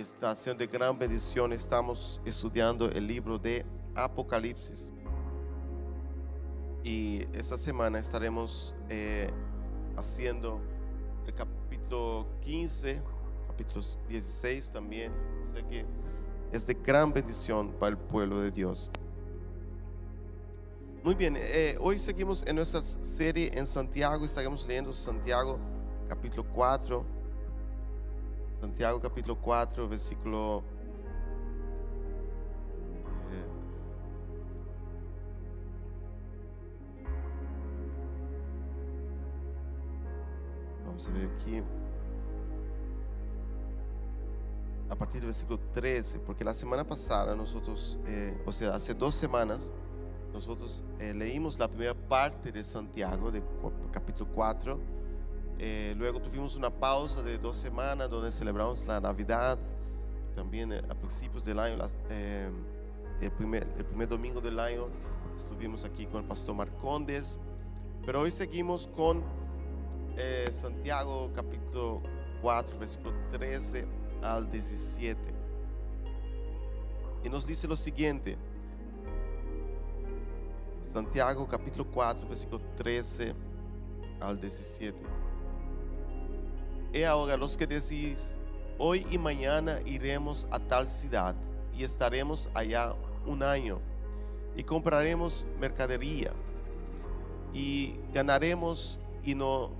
está siendo de gran bendición. Estamos estudiando el libro de Apocalipsis. Y esta semana estaremos eh, haciendo el capítulo 15, capítulo 16 también. O sea que es de gran bendición para el pueblo de Dios. Muy bien, eh, hoy seguimos en nuestra serie en Santiago. Estaremos leyendo Santiago capítulo 4 Santiago capítulo 4, versículo... Eh, vamos a ver aquí. A partir del versículo 13, porque la semana pasada nosotros, eh, o sea, hace dos semanas, nosotros eh, leímos la primera parte de Santiago, de capítulo 4 eh, luego tuvimos una pausa de dos semanas donde celebramos la Navidad. También eh, a principios del año, eh, el, primer, domingo del año, estuvimos aquí con el pastor Marcondes. Pero hoy seguimos con Santiago capítulo 4, versículo 13 al 17. Y nos dice lo siguiente. Santiago capítulo 4, versículo 13 al 17. Y ahora los que decís, hoy y mañana iremos a tal ciudad y estaremos allá un año y compraremos mercadería y ganaremos y no,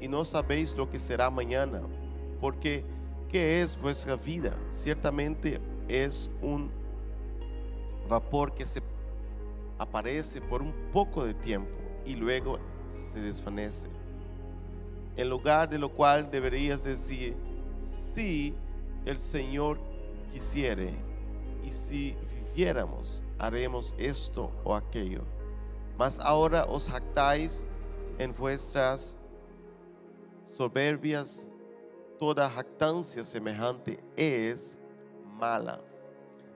y no sabéis lo que será mañana, porque ¿qué es vuestra vida? Ciertamente es un vapor que se aparece por un poco de tiempo y luego se desvanece en lugar de lo cual deberías decir, si el Señor quisiere, y si viviéramos, haremos esto o aquello. Mas ahora os jactáis en vuestras soberbias, toda jactancia semejante es mala.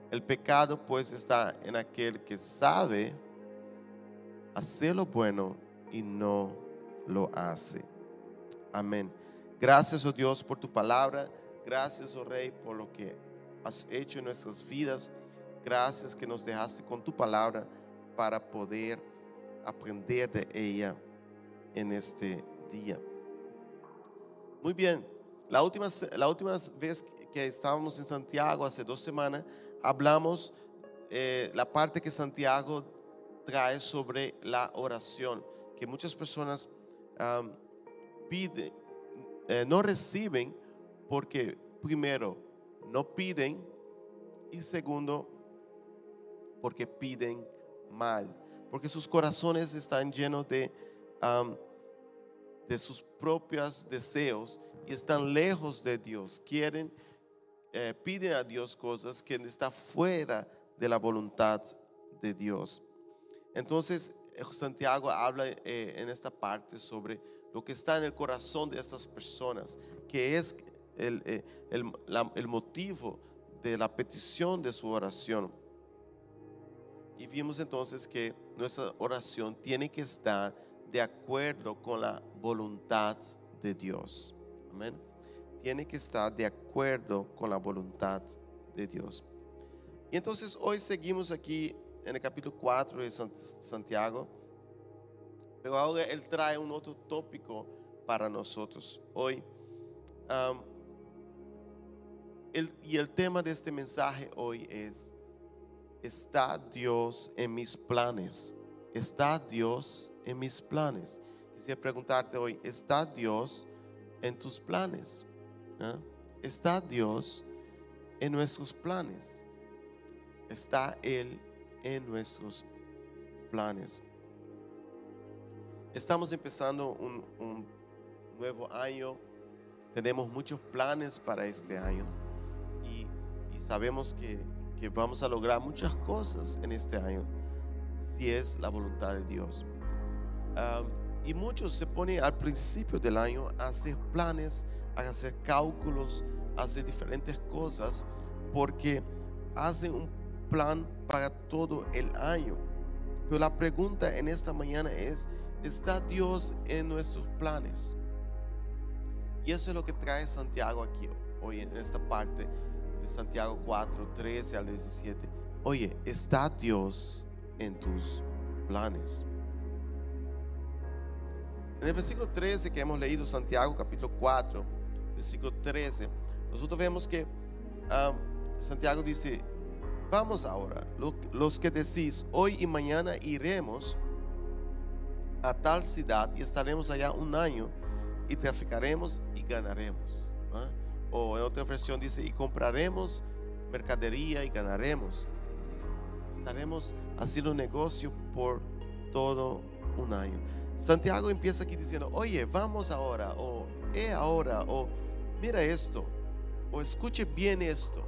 El pecado pues está en aquel que sabe hacer lo bueno y no lo hace. Amén. Gracias, oh Dios, por tu palabra. Gracias, oh Rey, por lo que has hecho en nuestras vidas. Gracias que nos dejaste con tu palabra para poder aprender de ella en este día. Muy bien, la última, la última vez que estábamos en Santiago, hace dos semanas, hablamos eh, la parte que Santiago trae sobre la oración, que muchas personas piden, eh, no reciben porque primero no piden y segundo porque piden mal, porque sus corazones están llenos de, de sus propios deseos y están lejos de Dios. Quieren, eh, piden a Dios cosas que están fuera de la voluntad de Dios. Entonces, Santiago habla eh, en esta parte sobre lo que está en el corazón de estas personas, que es el, eh, el, motivo de la petición de su oración. Y vimos entonces que nuestra oración tiene que estar de acuerdo con la voluntad de Dios. Amén. Tiene que estar de acuerdo con la voluntad de Dios. Y entonces hoy seguimos aquí en el capítulo 4 de Santiago pero ahora Él trae un otro tópico para nosotros hoy. y el tema de este mensaje hoy es, ¿está Dios en mis planes? ¿Está Dios en mis planes? Quisiera preguntarte hoy, ¿está Dios en tus planes? ¿Ah? ¿Está Dios en nuestros planes? ¿Está Él en nuestros planes? Estamos empezando un, nuevo año, tenemos muchos planes para este año y, sabemos que, vamos a lograr muchas cosas en este año si es la voluntad de Dios. y muchos se ponen al principio del año a hacer planes, a hacer cálculos, a hacer diferentes cosas porque hacen un plan para todo el año. Pero la pregunta en esta mañana es, está Dios en nuestros planes. Y eso es lo que trae Santiago aquí hoy en esta parte de Santiago 4, 13 al 17. Oye, ¿está Dios en tus planes? En el versículo 13 que hemos leído, Santiago capítulo 4, versículo 13, nosotros vemos que ah, Santiago dice, vamos ahora, los que decís, hoy y mañana iremos a tal ciudad y estaremos allá un año y traficaremos y ganaremos. ¿ah? O en otra versión dice, y compraremos mercadería y ganaremos. Estaremos haciendo negocio por todo un año. Santiago empieza aquí diciendo, oye, vamos ahora, o he ahora, o mira esto, o escuche bien esto.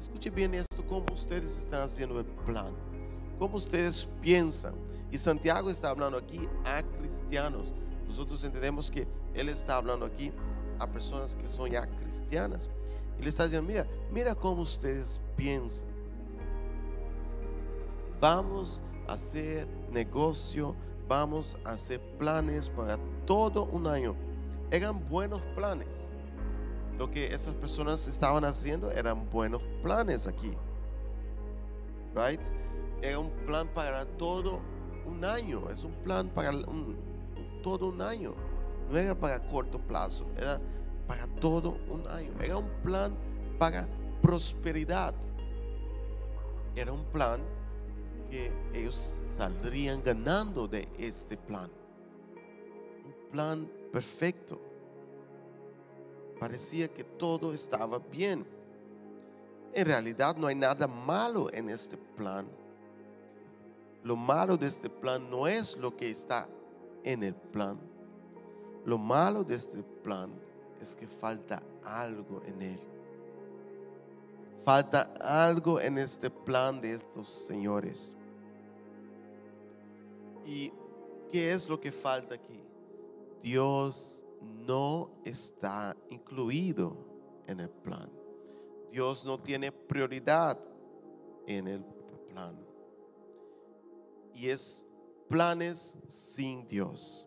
Escuche bien esto, cómo ustedes están haciendo el plan, cómo ustedes piensan. Y Santiago está hablando aquí a cristianos. Nosotros entendemos que Él está hablando aquí a personas que son ya cristianas. Y le está diciendo, mira, mira cómo ustedes piensan. Vamos a hacer negocio, vamos a hacer planes para todo un año. Eran buenos planes. Lo que esas personas estaban haciendo eran buenos planes aquí. Right? Era un plan para todo un año. Es un plan para todo un año. No era para corto plazo, era para todo un año. Era un plan para prosperidad. Era un plan que ellos saldrían ganando de este plan. Un plan perfecto. Parecía que todo estaba bien. En realidad no hay nada malo en este plan. Lo malo de este plan no es lo que está en el plan. Lo malo de este plan es que falta algo en él. Falta algo en este plan de estos señores. ¿Y qué es lo que falta aquí? Dios no está incluido en el plan. Dios no tiene prioridad en el plan. Y es planes sin Dios.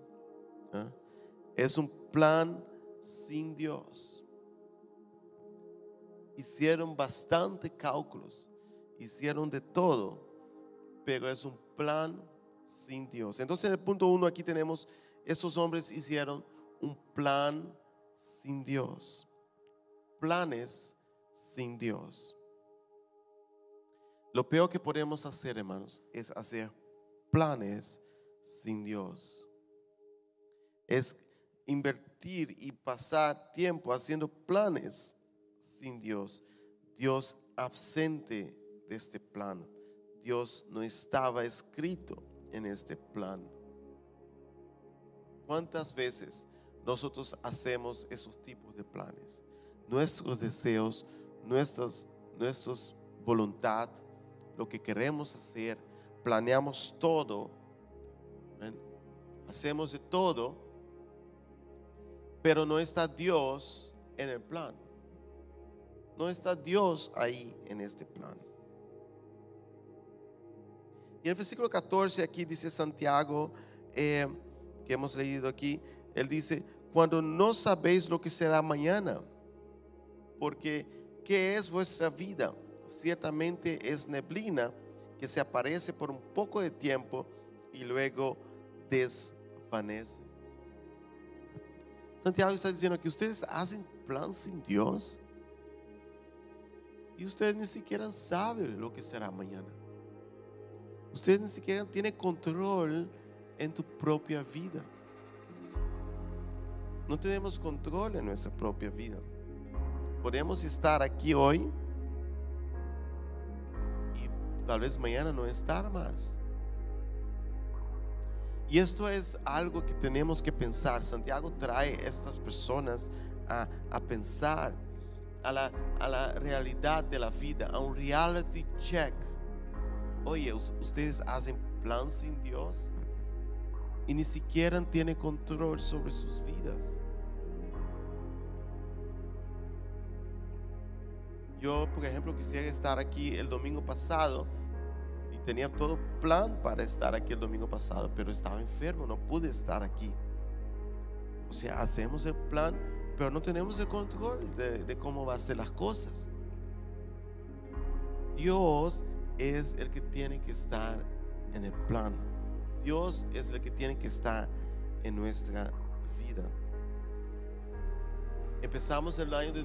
¿ah? Es un plan sin Dios. Hicieron bastante cálculos, hicieron de todo, pero es un plan sin Dios. Entonces en el punto uno aquí tenemos, estos hombres hicieron un plan sin Dios. Planes sin Dios. Lo peor que podemos hacer, hermanos, es hacer planes sin Dios. Es invertir y pasar tiempo haciendo planes sin Dios. Dios absente de este plan. Dios no estaba escrito en este plan. ¿Cuántas veces nosotros hacemos esos tipos de planes? Nuestros deseos, nuestras, nuestras voluntad, lo que queremos hacer, planeamos todo, hacemos de todo, pero no está Dios en el plan. No está Dios ahí en este plan. Y el versículo 14 aquí dice Santiago, eh, que hemos leído aquí, él dice, cuando no sabéis lo que será mañana, porque ¿qué es vuestra vida? Ciertamente es neblina que se aparece por un poco de tiempo y luego desvanece. Santiago está diciendo que ustedes hacen plan sin Dios y ustedes ni siquiera saben lo que será mañana. Ustedes ni siquiera tienen control en tu propia vida. No tenemos control en nuestra propia vida. Podemos estar aquí hoy tal vez mañana no estar más. Y esto es algo que tenemos que pensar. Santiago trae a estas personas a, pensar a la, a la, realidad de la vida, a un reality check. Oye, ustedes hacen plan sin Dios y ni siquiera tienen control sobre sus vidas. Yo, por ejemplo, quisiera estar aquí el domingo pasado y tenía todo plan para estar aquí el domingo pasado, pero estaba enfermo, no pude estar aquí. O sea, hacemos el plan, pero no tenemos el control de, cómo va a ser las cosas. Dios es el que tiene que estar en el plan. Dios es el que tiene que estar en nuestra vida. Empezamos el año de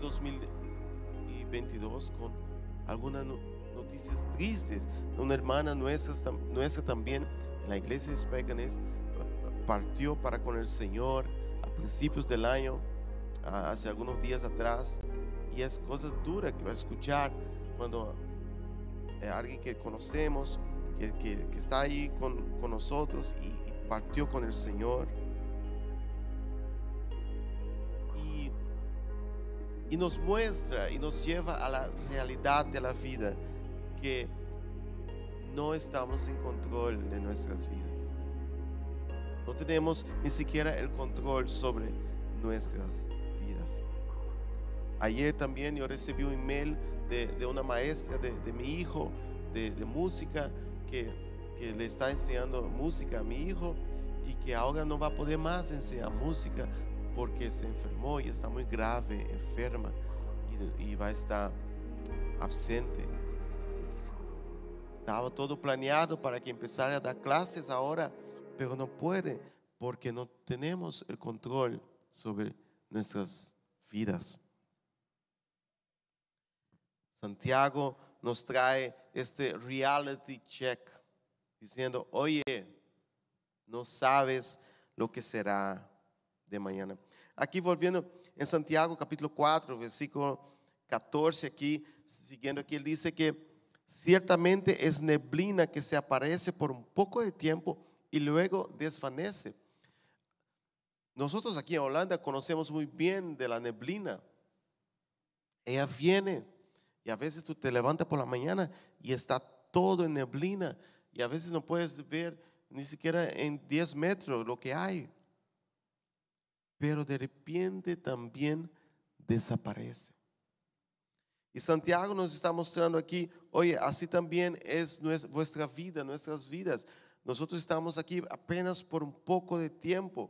2022 con algunas no- noticias tristes. Una hermana nuestra, nuestra también en la iglesia de Spécanes partió para con el Señor a principios del año, hace algunos días atrás. Y es cosas duras que va a escuchar cuando eh, alguien que conocemos, que, está ahí con, con nosotros y, y partió con el Señor. Y nos muestra y nos lleva a la realidad de la vida que no estamos en control de nuestras vidas. No tenemos ni siquiera el control sobre nuestras vidas. Ayer también yo recibí un email de, de una maestra de, de mi hijo de, de música que, que le está enseñando música a mi hijo y que ahora no va a poder más enseñar música porque se enfermó y está muy grave, enferma y, va a estar absente. Estaba todo planeado para que empezara a dar clases ahora, pero no puede porque no tenemos el control sobre nuestras vidas. Santiago nos trae este reality check diciendo, oye, no sabes lo que será de mañana. Aquí volviendo en Santiago capítulo 4, versículo 14, aquí, siguiendo aquí, él dice que ciertamente es neblina que se aparece por un poco de tiempo y luego desvanece. Nosotros aquí en Holanda conocemos muy bien de la neblina. Ella viene y a veces tú te levantas por la mañana y está todo en neblina y a veces no puedes ver ni siquiera en 10 metros lo que hay. Pero de repente también desaparece. Y Santiago nos está mostrando aquí, oye, así también es nues- vuestra vida, nuestras vidas. Nosotros estamos aquí apenas por un poco de tiempo.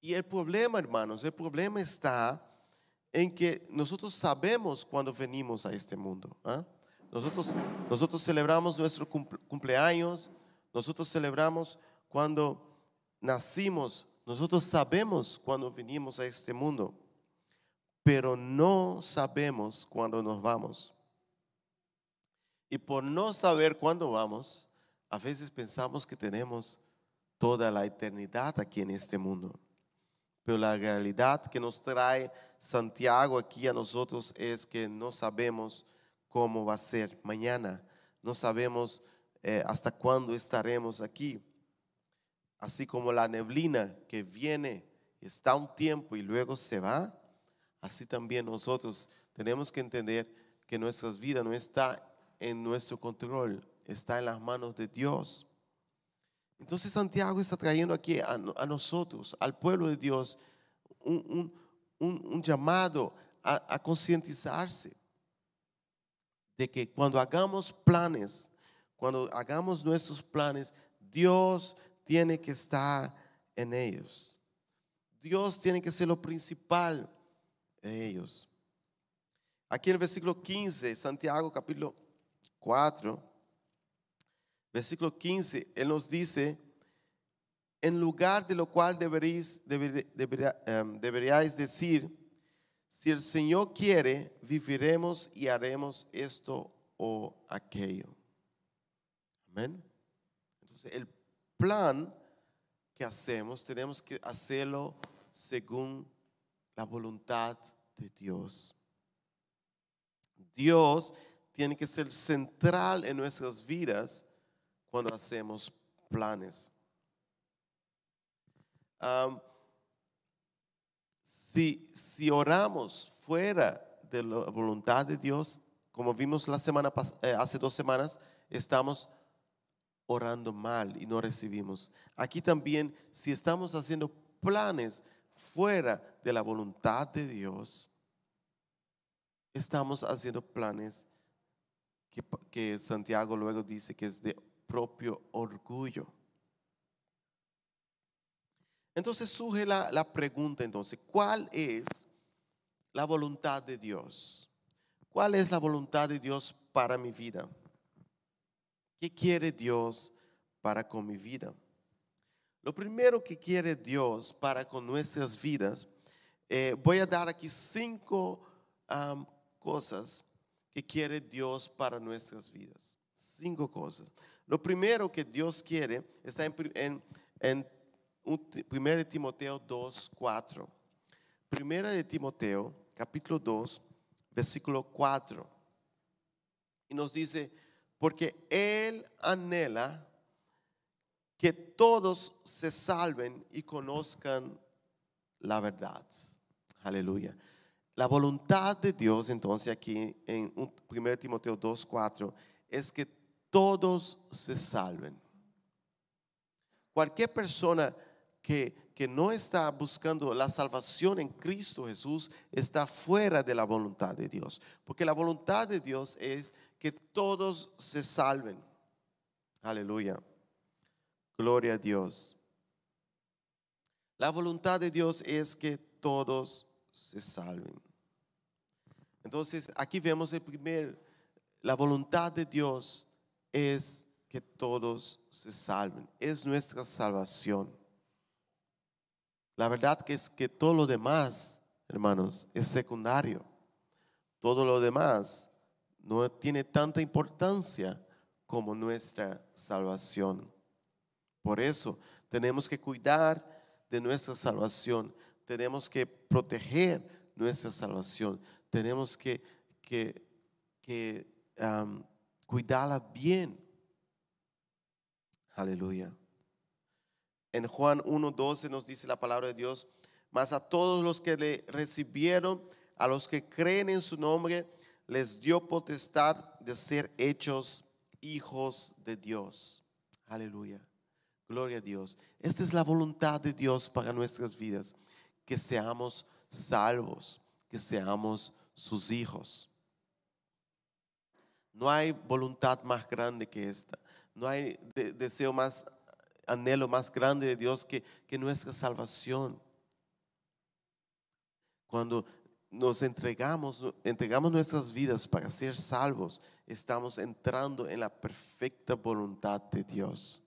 Y el problema, hermanos, el problema está en que nosotros sabemos cuando venimos a este mundo. ¿ah? Nosotros, nosotros celebramos nuestro cumple- cumpleaños, nosotros celebramos cuando nacimos, nosotros sabemos cuando venimos a este mundo, pero no sabemos cuándo nos vamos. Y por no saber cuándo vamos, a veces pensamos que tenemos toda la eternidad aquí en este mundo. Pero la realidad que nos trae Santiago aquí a nosotros es que no sabemos cómo va a ser mañana, no sabemos eh, hasta cuándo estaremos aquí. Así como la neblina que viene, está un tiempo y luego se va, así también nosotros tenemos que entender que nuestras vidas no está en nuestro control, está en las manos de Dios. Entonces Santiago está trayendo aquí a, no- a nosotros, al pueblo de Dios, un, un- un- un llamado a, a concientizarse de que cuando hagamos planes, cuando hagamos nuestros planes, Dios tiene que estar en ellos. Dios tiene que ser lo principal de ellos. Aquí en el versículo 15, Santiago capítulo 4, versículo 15, Él nos dice, en lugar de lo cual deberéis, em, deberíais decir, si el Señor quiere, viviremos y haremos esto o aquello. Amén. Entonces, el plan que hacemos, tenemos que hacerlo según la voluntad de Dios. Dios tiene que ser central en nuestras vidas cuando hacemos planes. Si, si oramos fuera de la voluntad de Dios, como vimos la semana eh, hace dos semanas, estamos orando mal y no recibimos. Aquí también, si estamos haciendo planes fuera de la voluntad de Dios, estamos haciendo planes que, Santiago luego dice que es de propio orgullo. Entonces surge la, la pregunta entonces, ¿cuál es la voluntad de Dios? ¿Cuál es la voluntad de Dios para mi vida? ¿Qué quiere Dios para con mi vida? Lo primero que quiere Dios para con nuestras vidas, eh, voy a dar aquí cinco cosas que quiere Dios para nuestras vidas. Cinco cosas. Lo primero que Dios quiere está en, en, en un ti- 1 Timoteo 2, 4. Primera de Timoteo, capítulo 2, versículo 4. Y nos dice, porque Él anhela que todos se salven y conozcan la verdad. Aleluya. La voluntad de Dios entonces aquí en un- 1 Timoteo 2, 4 es que todos se salven. Cualquier persona que, que no está buscando la salvación en Cristo Jesús está fuera de la voluntad de Dios. Porque la voluntad de Dios es que todos se salven. Aleluya. Gloria a Dios. La voluntad de Dios es que todos se salven. Entonces, aquí vemos el primer, la voluntad de Dios es que todos se salven. Es nuestra salvación. La verdad que es que todo lo demás, hermanos, es secundario. Todo lo demás no tiene tanta importancia como nuestra salvación. Por eso tenemos que cuidar de nuestra salvación, tenemos que proteger nuestra salvación, tenemos que, que, que, cuidarla bien. Aleluya. En Juan 1.12 nos dice la palabra de Dios, mas a todos los que le recibieron, a los que creen en su nombre, les dio potestad de ser hechos hijos de Dios. Aleluya. Gloria a Dios. Esta es la voluntad de Dios para nuestras vidas, que seamos salvos, que seamos sus hijos. No hay voluntad más grande que esta. No hay de- deseo más, anhelo más grande de Dios que, que nuestra salvación. Cuando nos entregamos, entregamos nuestras vidas para ser salvos, estamos entrando en la perfecta voluntad de Dios.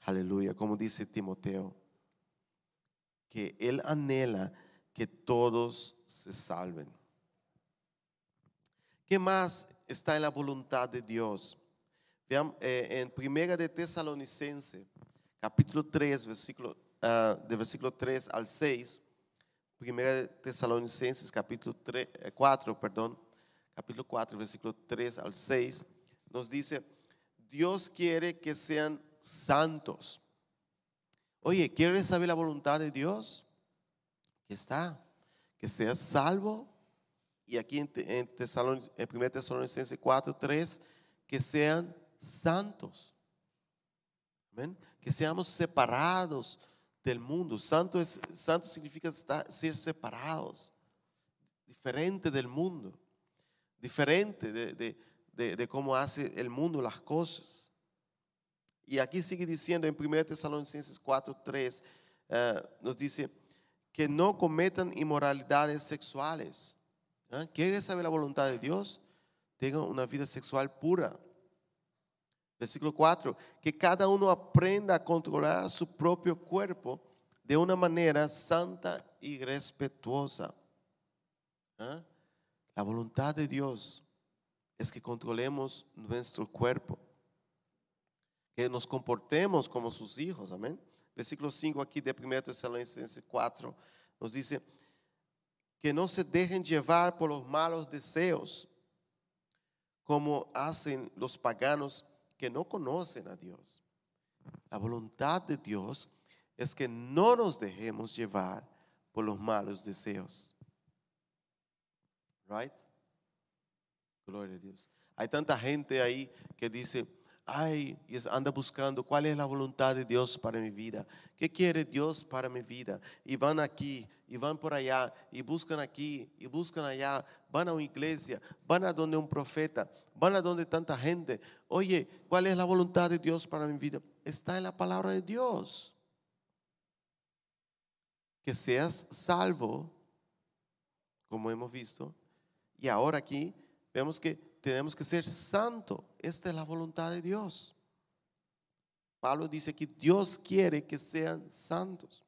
Aleluya, como dice Timoteo, que Él anhela que todos se salven. ¿Qué más está en la voluntad de Dios? Eh, en Primera de Tesalonicense, capítulo 3, versículo, ah, de versículo 3 al 6, Primera de Tesalonicenses, capítulo 3, eh, 4, perdón, capítulo 4, versículo 3 al 6, nos dice, Dios quiere que sean santos. Oye, ¿quieres saber la voluntad de Dios? Que está, que seas salvo. Y aquí en, en, en 1 Tesalonicenses 4, 3, que sean santos. Que seamos separados del mundo. Santo, es, santo significa estar- ser separados, diferente del mundo, diferente de, de- de- cómo hace el mundo las cosas. Y aquí sigue diciendo en 1 Tesalonicenses 4, 3, eh, nos dice que no cometan inmoralidades sexuales. ¿Ah? ¿Quieres saber la voluntad de Dios? Tengan una vida sexual pura. Versículo 4, que cada uno aprenda a controlar su propio cuerpo de una manera santa y respetuosa. ¿Ah? La voluntad de Dios es que controlemos nuestro cuerpo, que nos comportemos como sus hijos, amén. Versículo 5 aquí de 1 Tesalonicenses 4 nos dice que no se dejen llevar por los malos deseos, como hacen los paganos que no conocen a Dios. La voluntad de Dios es que no nos dejemos llevar por los malos deseos. Right? Gloria a Dios. Hay tanta gente ahí que dice, ay, anda buscando cuál es la voluntad de Dios para mi vida. ¿Qué quiere Dios para mi vida? Y van aquí, y van por allá, y buscan aquí, y buscan allá. Van a una iglesia, van a donde un profeta, van a donde tanta gente. Oye, ¿cuál es la voluntad de Dios para mi vida? Está en la palabra de Dios. que seas salvo, como hemos visto, y ahora aquí vemos que tenemos que ser santo. Esta es la voluntad de Dios. Pablo dice que Dios quiere que sean santos.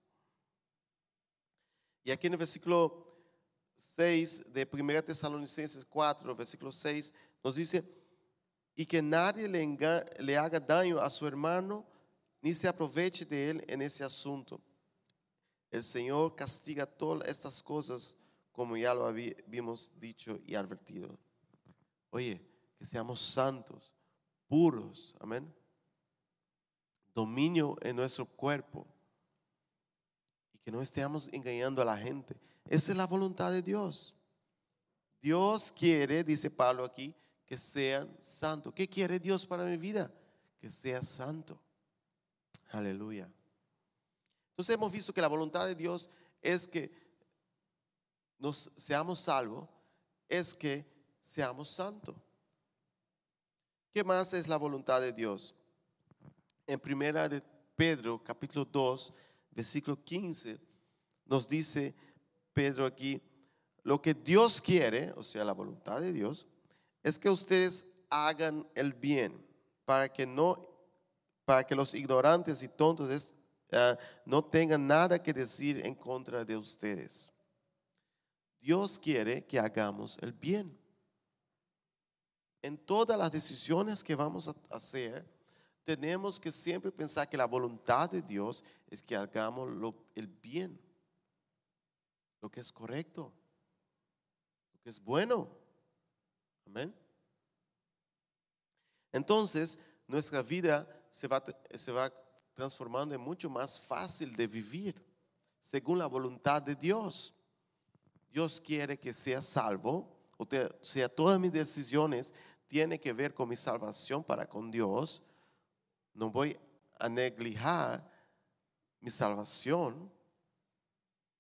Y aquí en el versículo 6 de 1 Tesalonicenses 4, versículo 6, nos dice, y que nadie le, le haga daño a su hermano, ni se aproveche de él en ese asunto. El Señor castiga todas estas cosas como ya lo habíamos dicho y advertido. Oye, que seamos santos, puros, amén. Dominio en nuestro cuerpo y que no estemos engañando a la gente. Esa es la voluntad de Dios. Dios quiere, dice Pablo aquí, que sean santos. ¿Qué quiere Dios para mi vida? Que sea santo. Aleluya. Entonces hemos visto que la voluntad de Dios es que nos seamos salvos, es que seamos santos. ¿Qué más es la voluntad de Dios? En primera de Pedro, capítulo 2, versículo 15, nos dice Pedro aquí, lo que Dios quiere, o sea, la voluntad de Dios, es que ustedes hagan el bien para que no para que los ignorantes y tontos eh, no tengan nada que decir en contra de ustedes. Dios quiere que hagamos el bien. En todas las decisiones que vamos a hacer, tenemos que siempre pensar que la voluntad de Dios es que hagamos el bien, lo que es correcto, lo que es bueno. Amén. Entonces, nuestra vida se va, se va transformando en mucho más fácil de vivir, según la voluntad de Dios. Dios quiere que sea salvo, o sea, todas mis decisiones tienen que ver con mi salvación para con Dios. No voy a neglijar mi salvación.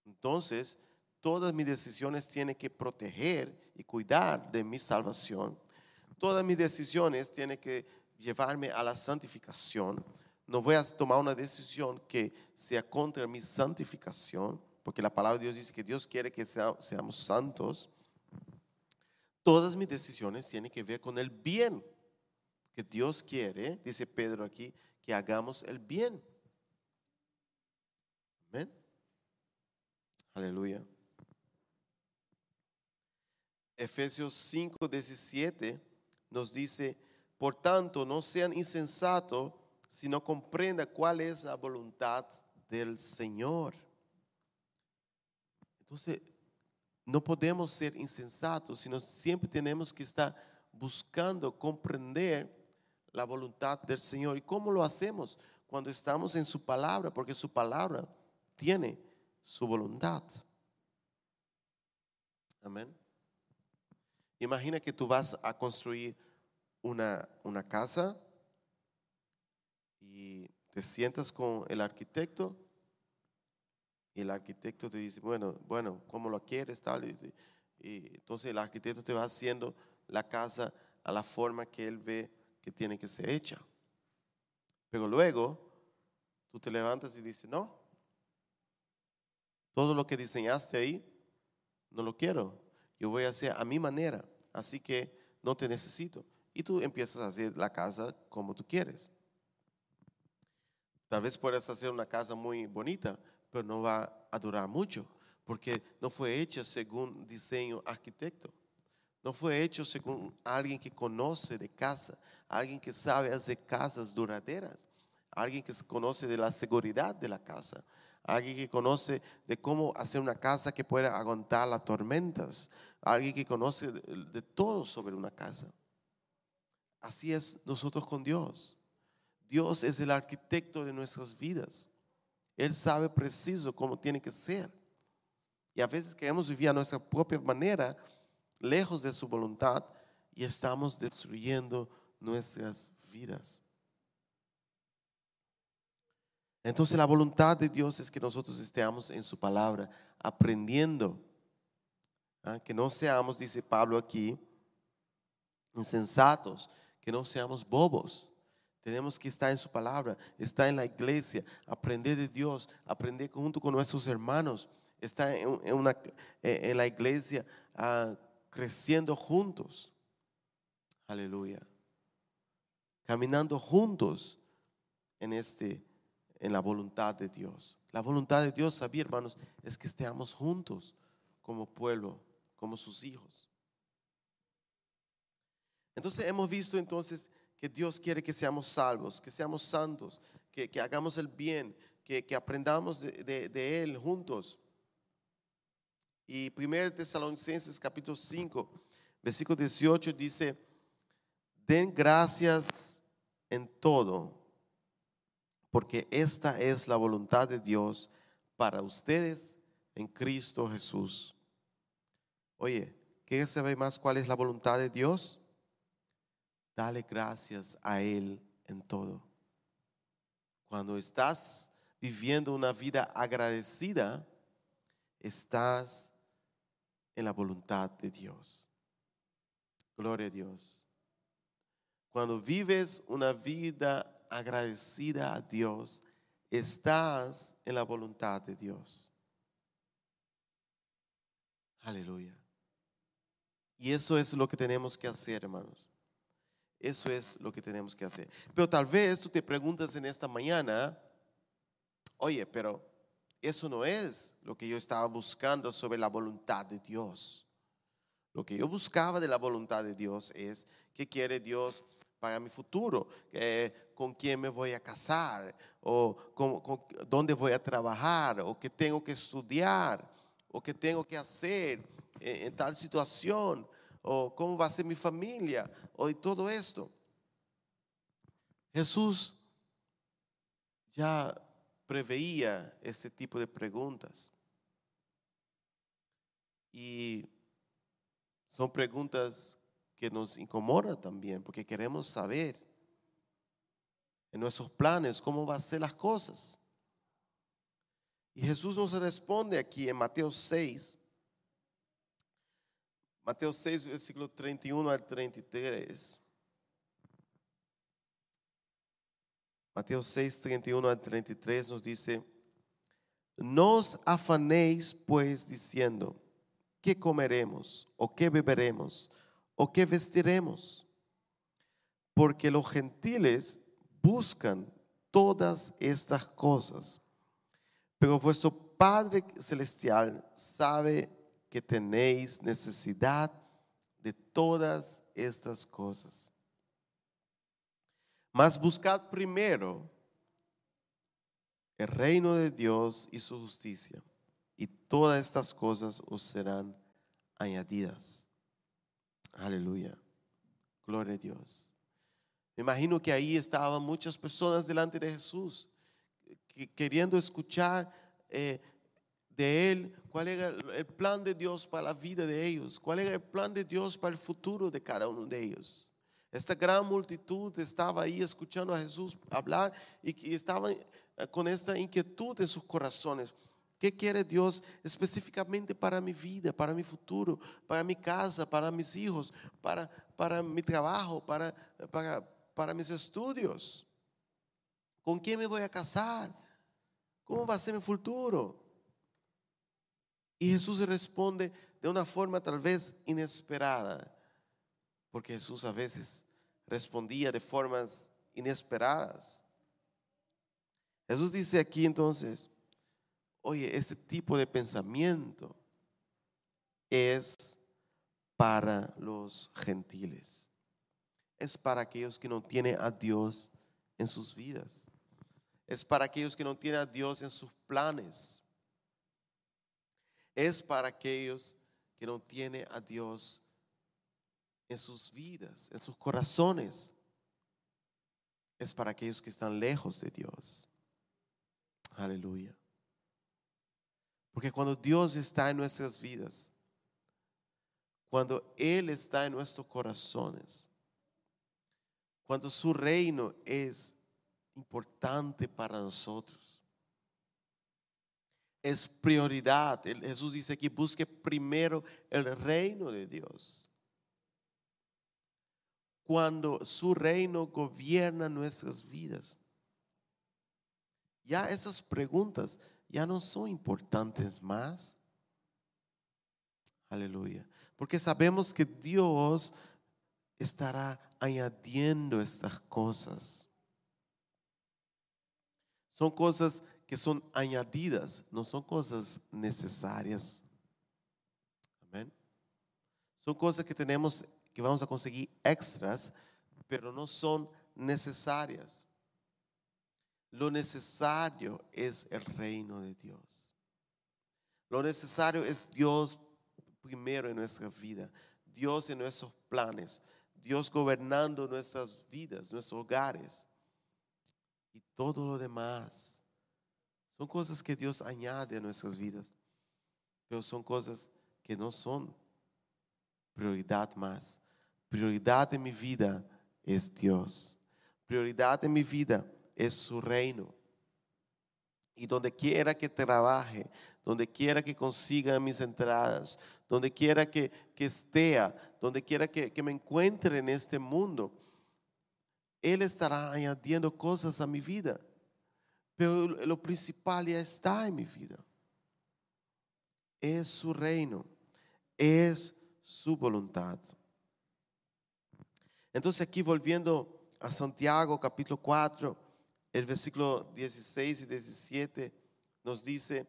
Entonces, todas mis decisiones tienen que proteger y cuidar de mi salvación. Todas mis decisiones tienen que llevarme a la santificación. No voy a tomar una decisión que sea contra mi santificación, porque la palabra de Dios dice que Dios quiere que seamos santos. Todas mis decisiones tienen que ver con el bien que Dios quiere, dice Pedro aquí, que hagamos el bien. Amén. Aleluya. Efesios 5, 17 nos dice, por tanto, no sean insensatos, sino comprenda cuál es la voluntad del Señor. Entonces, no podemos ser insensatos, sino siempre tenemos que estar buscando comprender la voluntad del Señor. ¿Y cómo lo hacemos? Cuando estamos en su palabra, porque su palabra tiene su voluntad. Amén. Imagina que tú vas a construir una, una casa y te sientas con el arquitecto y el arquitecto te dice, bueno, bueno, ¿cómo lo quieres? Tal? Y, entonces el arquitecto te va haciendo la casa a la forma que él ve que tiene que ser hecha. Pero luego tú te levantas y dices, no, todo lo que diseñaste ahí, no lo quiero. Yo voy a hacer a mi manera, así que no te necesito y tú empiezas a hacer la casa como tú quieres. Tal vez puedas hacer una casa muy bonita, pero no va a durar mucho, porque no fue hecha según diseño arquitecto. No fue hecho según alguien que conoce de casa, alguien que sabe hacer casas duraderas, alguien que conoce de la seguridad de la casa, alguien que conoce de cómo hacer una casa que pueda aguantar las tormentas, alguien que conoce de todo sobre una casa. Así es nosotros con Dios. Dios es el arquitecto de nuestras vidas. Él sabe preciso cómo tiene que ser. Y a veces queremos vivir a nuestra propia manera, lejos de su voluntad, y estamos destruyendo nuestras vidas. Entonces la voluntad de Dios es que nosotros estemos en su palabra, aprendiendo. ¿ah? Que no seamos, dice Pablo aquí, insensatos, que no seamos bobos. Tenemos que estar en su palabra, estar en la iglesia, aprender de Dios, aprender junto con nuestros hermanos, estar en, la iglesia ah, creciendo juntos. Aleluya. Caminando juntos en, este, en la voluntad de Dios. La voluntad de Dios, sabía hermanos, es que estemos juntos como pueblo, como sus hijos. Entonces hemos visto entonces que Dios quiere que seamos salvos, que seamos santos, que, hagamos el bien, que, aprendamos de, de, Él juntos. Y 1 Tesalonicenses capítulo 5, versículo 18 dice, den gracias en todo, porque esta es la voluntad de Dios para ustedes en Cristo Jesús. Oye, ¿qué se ve más cuál es la voluntad de Dios? Dale gracias a Él en todo. Cuando estás viviendo una vida agradecida, estás en la voluntad de Dios. Gloria a Dios. Cuando vives una vida agradecida a Dios, estás en la voluntad de Dios. Aleluya. Y eso es lo que tenemos que hacer, hermanos. Eso es lo que tenemos que hacer. Pero tal vez tú te preguntas en esta mañana, oye, pero eso no es lo que yo estaba buscando sobre la voluntad de Dios. Lo que yo buscaba de la voluntad de Dios es qué quiere Dios para mi futuro, con quién me voy a casar, o dónde voy a trabajar, o qué tengo que estudiar, o qué tengo que hacer en tal situación o cómo va a ser mi familia, o todo esto. Jesús ya preveía este tipo de preguntas. Y son preguntas que nos incomodan también, porque queremos saber en nuestros planes cómo va a ser las cosas. Y Jesús nos responde aquí en Mateo 6, Mateo 6, versículo 31 al 33. Mateo 6, 31 al 33 nos dice, no os afanéis pues diciendo, ¿qué comeremos? ¿O qué beberemos? ¿O qué vestiremos? Porque los gentiles buscan todas estas cosas, pero vuestro Padre Celestial sabe que tenéis necesidad de todas estas cosas. Mas buscad primero el reino de Dios y su justicia, y todas estas cosas os serán añadidas. Aleluya. Gloria a Dios. Me imagino que ahí estaban muchas personas delante de Jesús, queriendo escuchar eh, de Él, cuál era el plan de Dios para la vida de ellos, cuál era el plan de Dios para el futuro de cada uno de ellos. Esta gran multitud estaba ahí escuchando a Jesús hablar y, estaba eh, con esta inquietud en sus corazones. ¿Qué quiere Dios específicamente para mi vida, para mi futuro, para mi casa, para mis hijos, para, para mi trabajo, para, para, para mis estudios? ¿Con quién me voy a casar? ¿Cómo va a ser mi futuro? Y Jesús responde de una forma tal vez inesperada, porque Jesús a veces respondía de formas inesperadas. Jesús dice aquí entonces, oye, ese tipo de pensamiento es para los gentiles, es para aquellos que no tienen a Dios en sus vidas, es para aquellos que no tienen a Dios en sus planes es para aquellos que no tienen a Dios en sus vidas, en sus corazones. Es para aquellos que están lejos de Dios. Aleluya. Porque cuando Dios está en nuestras vidas, cuando Él está en nuestros corazones, cuando su reino es importante para nosotros, es prioridad. Jesús dice que busque primero el reino de Dios. cuando su reino gobierna nuestras vidas. Ya esas preguntas ya no son importantes más. Aleluya. Porque sabemos que Dios estará añadiendo estas cosas. Son cosas que son añadidas, no son cosas necesarias. Amén. Son cosas que tenemos, que vamos a conseguir extras, pero no son necesarias. Lo necesario es el reino de Dios. Lo necesario es Dios primero en nuestra vida, Dios en nuestros planes, Dios gobernando nuestras vidas, nuestros hogares y todo lo demás. Son cosas que Dios añade a nuestras vidas, pero son cosas que no son prioridad más. Prioridad en mi vida es Dios. Prioridad en mi vida es su reino. Y donde quiera que trabaje, donde quiera que consiga mis entradas, donde quiera que, que esté, donde quiera que, que me encuentre en este mundo, Él estará añadiendo cosas a mi vida. Lo principal ya está en mi vida. Es su reino, es su voluntad. Entonces aquí volviendo a Santiago capítulo 4, el versículo 16 y 17 nos dice,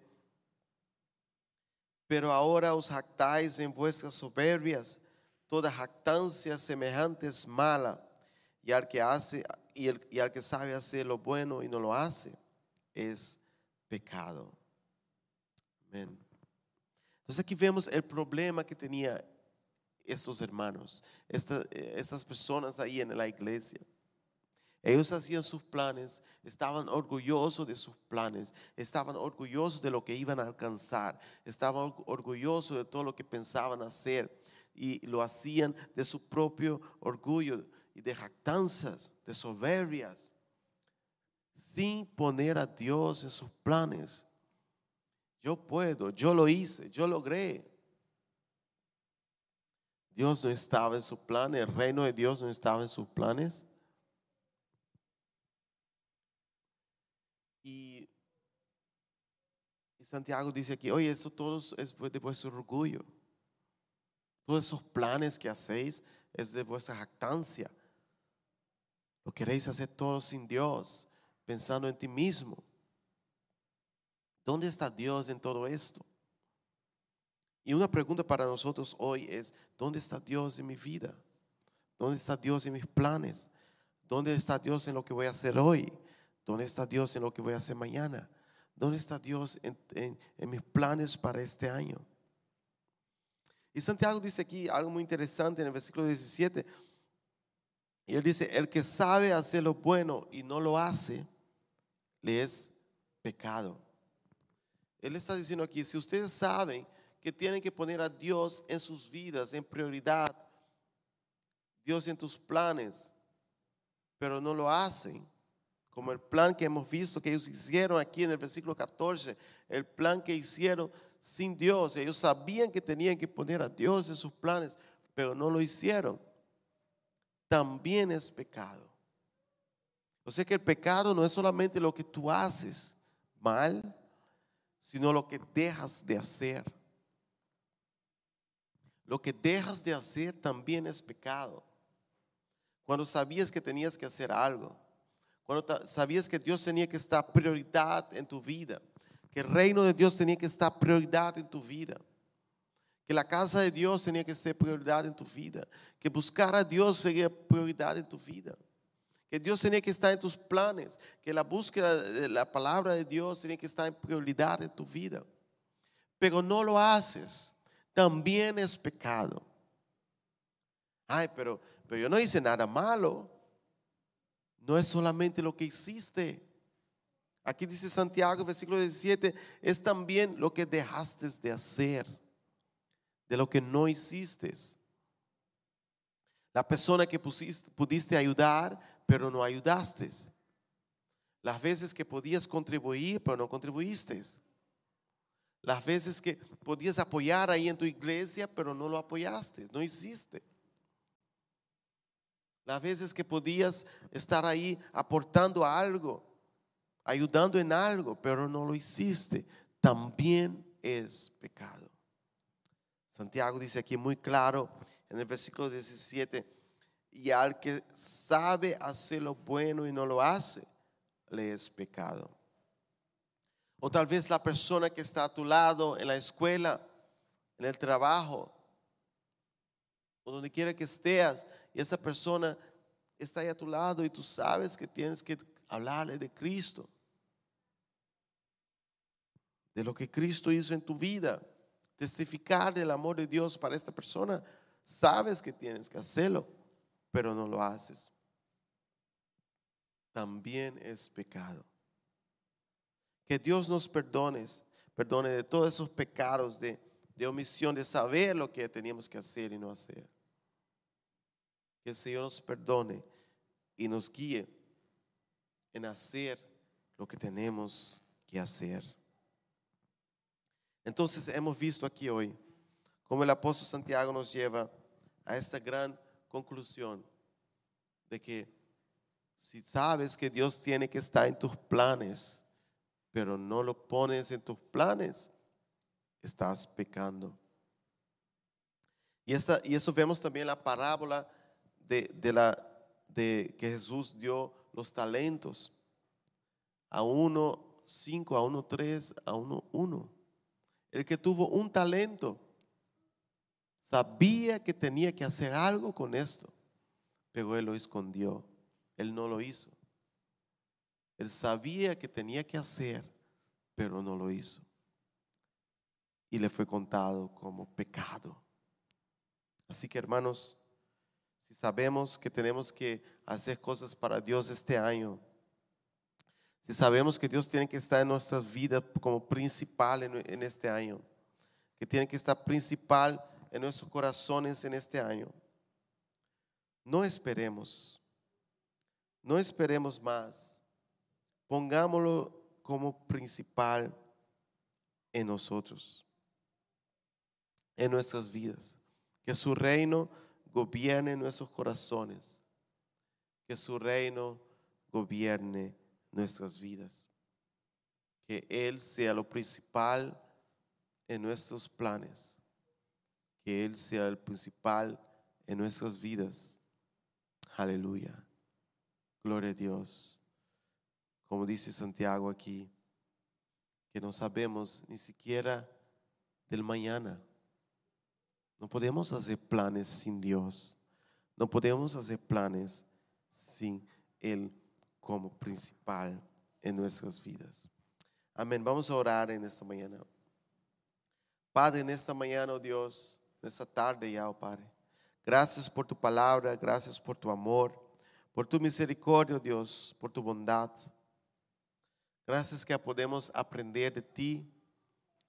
pero ahora os jactáis en vuestras soberbias, toda jactancia semejante es mala, y al que hace y, y al que sabe hacer lo bueno y no lo hace, es pecado. Amén. Entonces aquí vemos el problema que tenía estos hermanos, estas personas ahí en la iglesia. Ellos hacían sus planes, estaban orgullosos de sus planes, estaban orgullosos de lo que iban a alcanzar, estaban orgullosos de todo lo que pensaban hacer y lo hacían de su propio orgullo y de jactanzas, de soberbias, sin poner a Dios en sus planes. Yo puedo, yo lo hice, yo logré. Dios no estaba en su plan, el reino de Dios no estaba en sus planes. Y, Santiago dice aquí, oye, eso todo es de vuestro orgullo. Todos esos planes que hacéis es de vuestra jactancia. Lo queréis hacer todo sin Dios, pensando en ti mismo. ¿Dónde está Dios en todo esto? Y una pregunta para nosotros hoy es, ¿dónde está Dios en mi vida? ¿Dónde está Dios en mis planes? ¿Dónde está Dios en lo que voy a hacer hoy? ¿Dónde está Dios en lo que voy a hacer mañana? ¿Dónde está Dios en, mis planes para este año? Y Santiago dice aquí algo muy interesante en el versículo 17. Y él dice, el que sabe hacer lo bueno y no lo hace, le es pecado. Él está diciendo aquí, si ustedes saben que tienen que poner a Dios en sus vidas, en prioridad, Dios en tus planes, pero no lo hacen, como el plan que hemos visto que ellos hicieron aquí en el versículo 14, el plan que hicieron sin Dios. Ellos sabían que tenían que poner a Dios en sus planes, pero no lo hicieron. También es pecado. O sea que el pecado no es solamente lo que tú haces mal, sino lo que dejas de hacer. Lo que dejas de hacer también es pecado. Cuando sabías que tenías que hacer algo cuando sabías que Dios tenía que estar prioridad en tu vida, que el reino de Dios tenía que estar prioridad en tu vida, que la casa de Dios tenía que ser prioridad en tu vida, que buscar a Dios sería prioridad en tu vida, que Dios tenía que estar en tus planes, que la búsqueda de la palabra de Dios tenía que estar en prioridad en tu vida. Pero no lo haces, también es pecado. Ay, pero, pero yo no hice nada malo no es solamente lo que hiciste. Aquí dice Santiago, versículo 17, es también lo que dejaste de hacer, de lo que no hiciste. La persona que pudiste ayudar, pero no ayudaste. Las veces que podías contribuir, pero no contribuiste. Las veces que podías apoyar ahí en tu iglesia, pero no lo apoyaste, no hiciste. Las veces que podías estar ahí aportando algo, ayudando en algo, pero no lo hiciste, también es pecado. Santiago dice aquí muy claro en el versículo 17, y al que sabe hacer lo bueno y no lo hace, le es pecado. O tal vez la persona que está a tu lado en la escuela, en el trabajo, o donde quiera que estés, y esa persona está ahí a tu lado y tú sabes que tienes que hablarle de Cristo, de lo que Cristo hizo en tu vida, testificar del amor de Dios para esta persona, sabes que tienes que hacerlo, pero no lo haces. También es pecado. Que Dios nos perdone, perdone de todos esos pecados de, de omisión, de saber lo que teníamos que hacer y no hacer. Que el Señor nos perdone y nos guíe en hacer lo que tenemos que hacer. Entonces hemos visto aquí hoy cómo el apóstol Santiago nos lleva a esta gran conclusión de que si sabes que Dios tiene que estar en tus planes, pero no lo pones en tus planes, estás pecando. Y, esta, y eso vemos también en la parábola de, de, la, de que Jesús dio los talentos. A uno cinco, a uno tres, a uno uno. El que tuvo un talento sabía que tenía que hacer algo con esto, pero él lo escondió. Él no lo hizo. Él sabía que tenía que hacer, pero no lo hizo. Y le fue contado como pecado. Así que hermanos, si sabemos que tenemos que hacer cosas para Dios este año, si sabemos que Dios tiene que estar en nuestras vidas como principal en, este año, que tiene que estar principal en nuestros corazones en este año, no esperemos, no esperemos más, pongámoslo como principal en nosotros, en nuestras vidas, que su reino gobierne nuestros corazones, que su reino gobierne nuestras vidas, que Él sea lo principal en nuestros planes, que Él sea el principal en nuestras vidas. Aleluya. Gloria a Dios. Como dice Santiago aquí, que no sabemos ni siquiera del mañana. No podemos hacer planes sin Dios. No podemos hacer planes sin Él como principal en nuestras vidas. Amén. Vamos a orar en esta mañana. Padre, en esta mañana, oh Dios, en esta tarde ya, oh Padre. Gracias por tu palabra, gracias por tu amor, por tu misericordia, oh Dios, por tu bondad. Gracias que podemos aprender de ti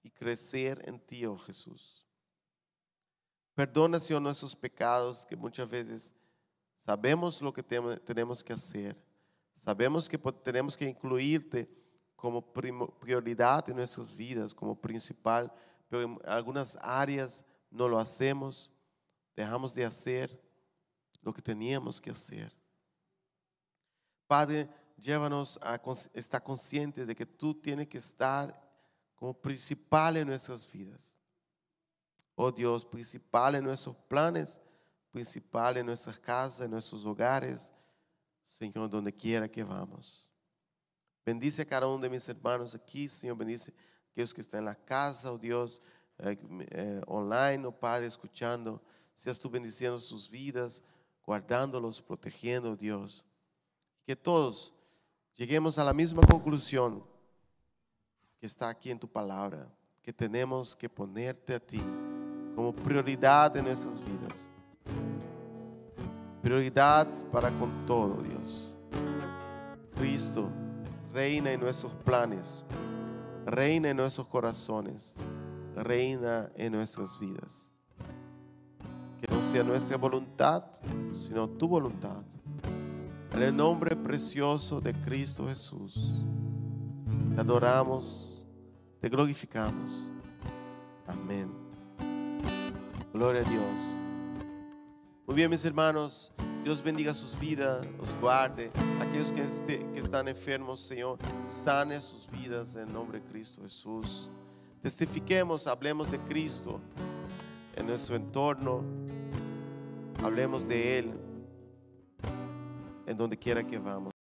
y crecer en ti, oh Jesús. Perdona, Señor, nuestros pecados, que muchas veces sabemos lo que tenemos que hacer. Sabemos que tenemos que incluirte como prioridad en nuestras vidas, como principal, pero en algunas áreas no lo hacemos, dejamos de hacer lo que teníamos que hacer. Padre, llévanos a estar conscientes de que tú tienes que estar como principal en nuestras vidas oh Dios, principal en nuestros planes, principal en nuestras casas, en nuestros hogares, Señor, donde quiera que vamos. Bendice a cada uno de mis hermanos aquí, Señor, bendice a aquellos que están en la casa, oh Dios, eh, eh, online, oh Padre, escuchando. Seas tú bendiciendo sus vidas, guardándolos, protegiendo, Dios. Que todos lleguemos a la misma conclusión que está aquí en tu palabra, que tenemos que ponerte a ti como prioridad en nuestras vidas. Prioridad para con todo, Dios. Cristo reina en nuestros planes, reina en nuestros corazones, reina en nuestras vidas. Que no sea nuestra voluntad, sino tu voluntad. En el nombre precioso de Cristo Jesús, te adoramos, te glorificamos. Amén. Gloria a Dios. Muy bien, mis hermanos, Dios bendiga sus vidas, los guarde. Aquellos que, este- están enfermos, Señor, sane sus vidas en nombre de Cristo Jesús. Testifiquemos, hablemos de Cristo en nuestro entorno. Hablemos de Él en donde quiera que vamos.